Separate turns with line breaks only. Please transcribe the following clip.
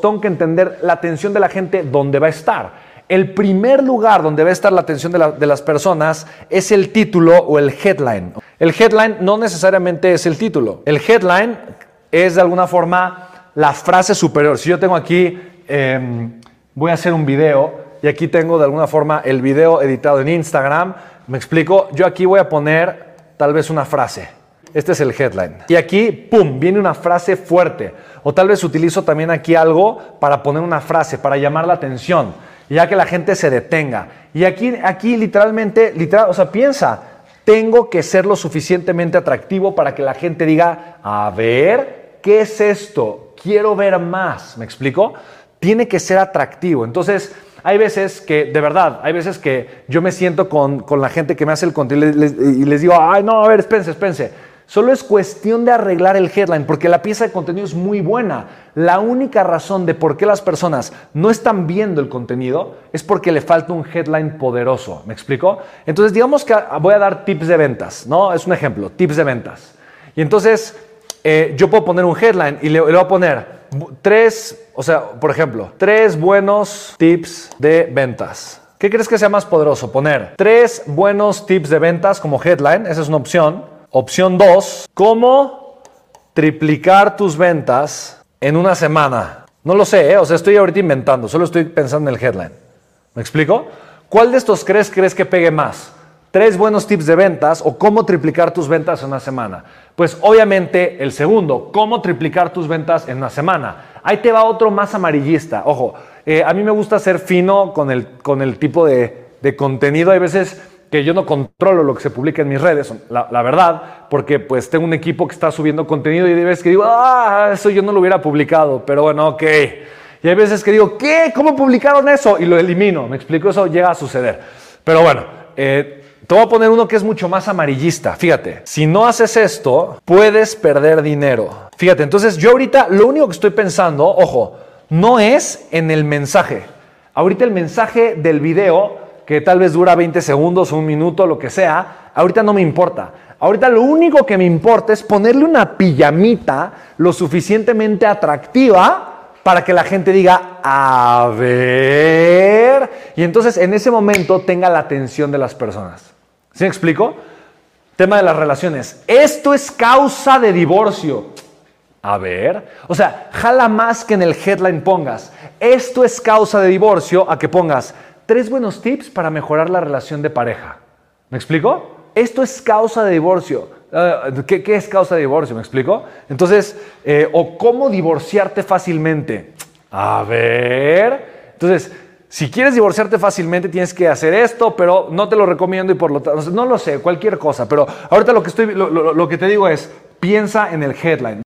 tengo que entender la atención de la gente dónde va a estar. El primer lugar donde va a estar la atención de, las personas es el título o el headline. El headline no necesariamente es el título. El headline es de alguna forma la frase superior. Si yo tengo aquí, eh, voy a hacer un video y aquí tengo de alguna forma el video editado en Instagram, me explico, yo aquí voy a poner tal vez una frase. Este es el headline. Y aquí, ¡pum!, viene una frase fuerte. O tal vez utilizo también aquí algo para poner una frase, para llamar la atención, ya que la gente se detenga. Y aquí, aquí literalmente, literal, o sea, piensa, tengo que ser lo suficientemente atractivo para que la gente diga, a ver, ¿qué es esto? Quiero ver más. ¿Me explico? Tiene que ser atractivo. Entonces, hay veces que, de verdad, hay veces que yo me siento con, con la gente que me hace el contenido y les, digo, ay, no, a ver, espérense, espérense. Solo es cuestión de arreglar el headline, porque la pieza de contenido es muy buena. La única razón de por qué las personas no están viendo el contenido es porque le falta un headline poderoso. ¿Me explico? Entonces, digamos que voy a dar tips de ventas, ¿no? Es un ejemplo, tips de ventas. Y entonces, eh, yo puedo poner un headline y le, le voy a poner tres, o sea, por ejemplo, tres buenos tips de ventas. ¿Qué crees que sea más poderoso? Poner tres buenos tips de ventas como headline, esa es una opción Opción 2, ¿cómo triplicar tus ventas en una semana? No lo sé, ¿eh? o sea, estoy ahorita inventando, solo estoy pensando en el headline. ¿Me explico? ¿Cuál de estos crees crees que pegue más? Tres buenos tips de ventas o cómo triplicar tus ventas en una semana. Pues obviamente el segundo, cómo triplicar tus ventas en una semana. Ahí te va otro más amarillista. Ojo, eh, a mí me gusta ser fino con el, con el tipo de, de contenido. Hay veces que yo no controlo lo que se publica en mis redes, la, verdad, porque pues tengo un equipo que está subiendo contenido y hay veces que digo, ah, eso yo no lo hubiera publicado, pero bueno, ok. Y hay veces que digo, ¿qué? ¿Cómo publicaron eso? Y lo elimino, me explico, eso llega a suceder. Pero bueno, eh, te voy a poner uno que es mucho más amarillista. Fíjate, si no haces esto, puedes perder dinero. Fíjate, entonces yo ahorita lo único que estoy pensando, ojo, no es en el mensaje. Ahorita el mensaje del video que tal vez dura 20 segundos, un minuto, lo que sea, ahorita no me importa. Ahorita lo único que me importa es ponerle una pijamita lo suficientemente atractiva para que la gente diga, a ver, y entonces en ese momento tenga la atención de las personas. ¿Sí me explico? Tema de las relaciones. Esto es causa de divorcio. A ver, o sea, jala más que en el headline pongas. Esto es causa de divorcio a que pongas tres buenos tips para mejorar la relación de pareja. ¿Me explico? Esto es causa de divorcio. Ah, ¿qué, es causa de divorcio? ¿Me explico? Entonces, eh, o cómo divorciarte fácilmente. A ver. Entonces, si quieres divorciarte fácilmente, tienes que hacer esto, pero no te lo recomiendo y por lo tanto, no lo sé, cualquier cosa. Pero ahorita lo que, estoy, lo que te digo es, piensa en el headline.